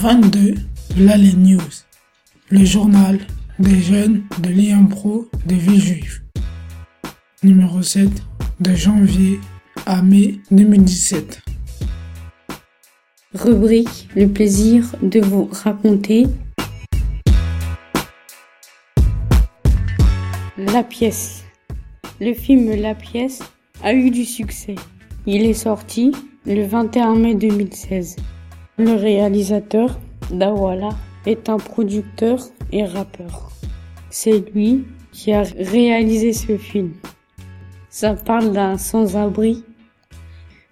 22, l'Alley News, le journal des jeunes de l'IAMPRO des villes juives. Numéro 7, de janvier à mai 2017. Rubrique Le plaisir de vous raconter La pièce. Le film La pièce a eu du succès. Il est sorti le 21 mai 2016. Le réalisateur, Dawala, est un producteur et rappeur. C'est lui qui a réalisé ce film. Ça parle d'un sans-abri.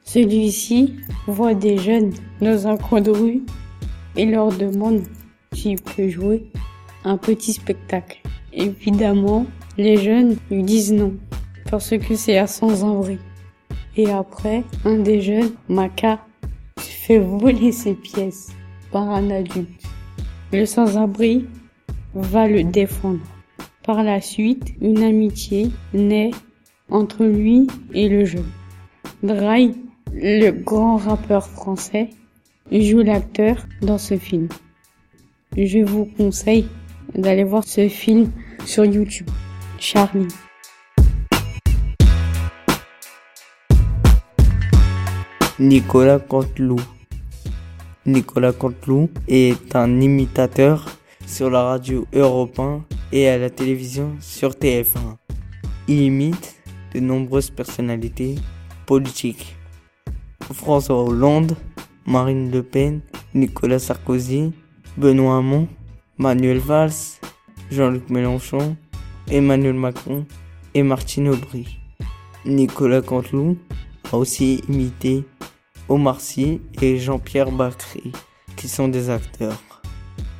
Celui-ci voit des jeunes dans un coin de rue et leur demande s'il peut jouer un petit spectacle. Évidemment, les jeunes lui disent non parce que c'est un sans-abri. Et après, un des jeunes, Maka, fait voler ses pièces par un adulte. Le sans-abri va le défendre. Par la suite, une amitié naît entre lui et le jeune. Dry, le grand rappeur français, joue l'acteur dans ce film. Je vous conseille d'aller voir ce film sur YouTube. Charlie. Nicolas Canteloup. Nicolas Canteloup est un imitateur sur la radio Europe 1 et à la télévision sur TF1. Il imite de nombreuses personnalités politiques. François Hollande, Marine Le Pen, Nicolas Sarkozy, Benoît Hamon, Manuel Valls, Jean-Luc Mélenchon, Emmanuel Macron et Martine Aubry. Nicolas Canteloup a aussi imité Omar Sy et Jean-Pierre Bacry, qui sont des acteurs.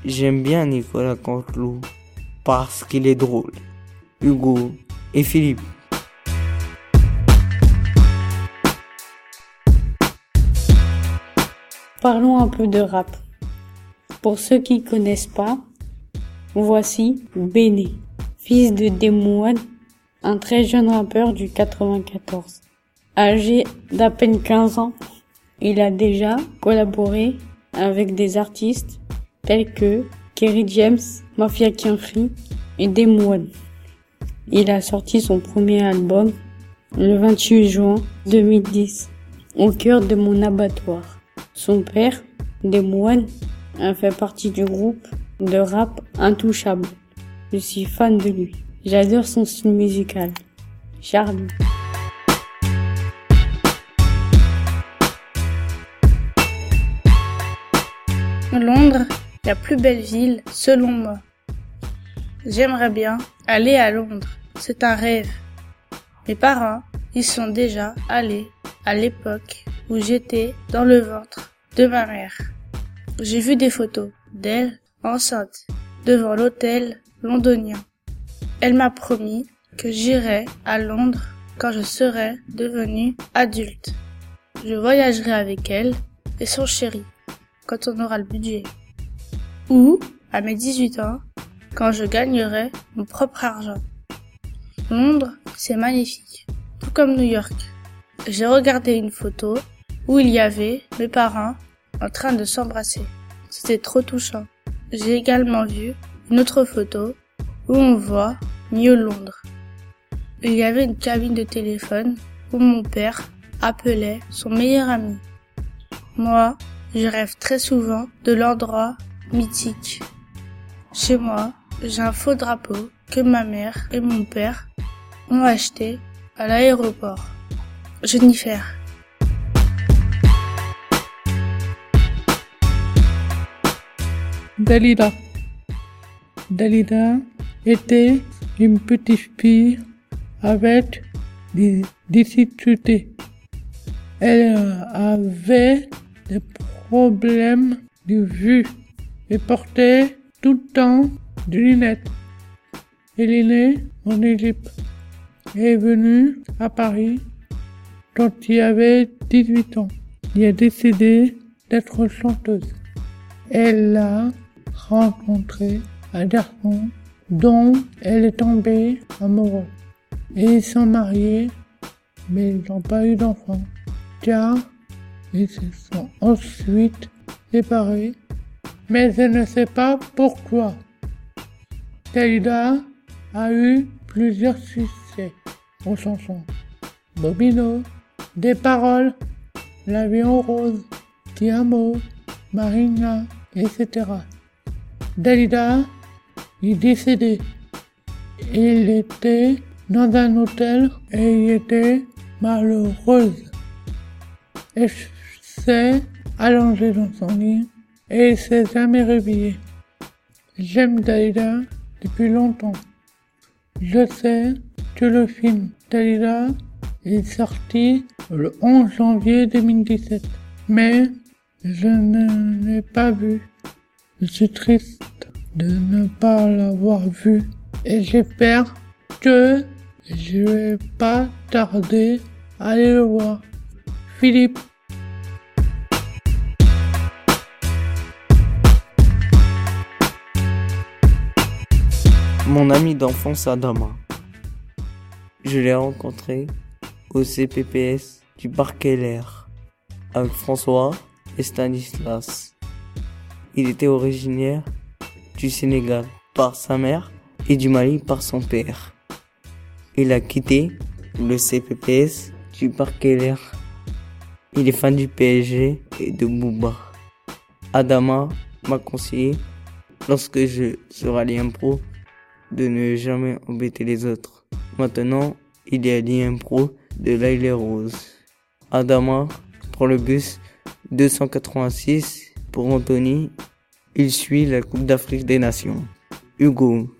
J'aime bien Nicolas Canteloup parce qu'il est drôle. Hugo et Philippe. Parlons un peu de rap. Pour ceux qui connaissent pas, voici Béné, fils de Demouane, un très jeune rappeur du 94. Âgé d'à peine 15 ans, il a déjà collaboré avec des artistes tels que Kerry James, Mafia Kinfree et Demouane. Il a sorti son premier album le 28 juin 2010 au cœur de mon abattoir. Son père, Demouane, a fait partie du groupe de rap Intouchable. Je suis fan de lui. J'adore son style musical. Charlie. Londres, la plus belle ville selon moi. J'aimerais bien aller à Londres. C'est un rêve. Mes parents y sont déjà allés à l'époque où j'étais dans le ventre de ma mère. J'ai vu des photos d'elle enceinte devant l'hôtel londonien. Elle m'a promis que j'irai à Londres quand je serai devenue adulte. Je voyagerai avec elle et son chéri quand on aura le budget. Ou, à mes 18 ans, quand je gagnerai mon propre argent. Londres, c'est magnifique, tout comme New York. J'ai regardé une photo où il y avait mes parents en train de s'embrasser. C'était trop touchant. J'ai également vu une autre photo où on voit mieux Londres. Il y avait une cabine de téléphone où mon père appelait son meilleur ami. Moi, je rêve très souvent de l'endroit mythique. Chez moi, j'ai un faux drapeau que ma mère et mon père ont acheté à l'aéroport. Jennifer. Dalida. Dalida était une petite fille avec des difficultés. Elle avait des problèmes de vue et portait tout le temps des lunettes. Elle est née en Égypte et est venue à Paris quand il avait 18 ans. Il a décidé d'être chanteuse. Elle a rencontré un garçon dont elle est tombée amoureuse. Et ils sont mariés, mais ils n'ont pas eu d'enfant. Car ils se sont ensuite séparés mais je ne sais pas pourquoi. Dalida a eu plusieurs succès aux chansons. Bobino, Des paroles, L'avion rose, Tiamo, Marina, etc. Dalida est décédé. Il était dans un hôtel et il était malheureuse. S'est allongée dans son lit et il s'est jamais réveillé. J'aime Dalida depuis longtemps. Je sais que le film Dalida est sorti le 11 janvier 2017, mais je ne l'ai pas vu. Je suis triste de ne pas l'avoir vu et j'espère que je vais pas tarder à aller le voir. Philippe. Mon ami d'enfance Adama. Je l'ai rencontré au CPPS du Parc LR avec François et Stanislas. Il était originaire du Sénégal par sa mère et du Mali par son père. Il a quitté le CPPS du Parc LR. Il est fan du PSG et de Bouba. Adama m'a conseillé, lorsque je serai l'impro, de ne jamais embêter les autres. Maintenant, il y a l'impro de Laile Rose. Adama prend le bus 286 pour Anthony. Il suit la Coupe d'Afrique des Nations. Hugo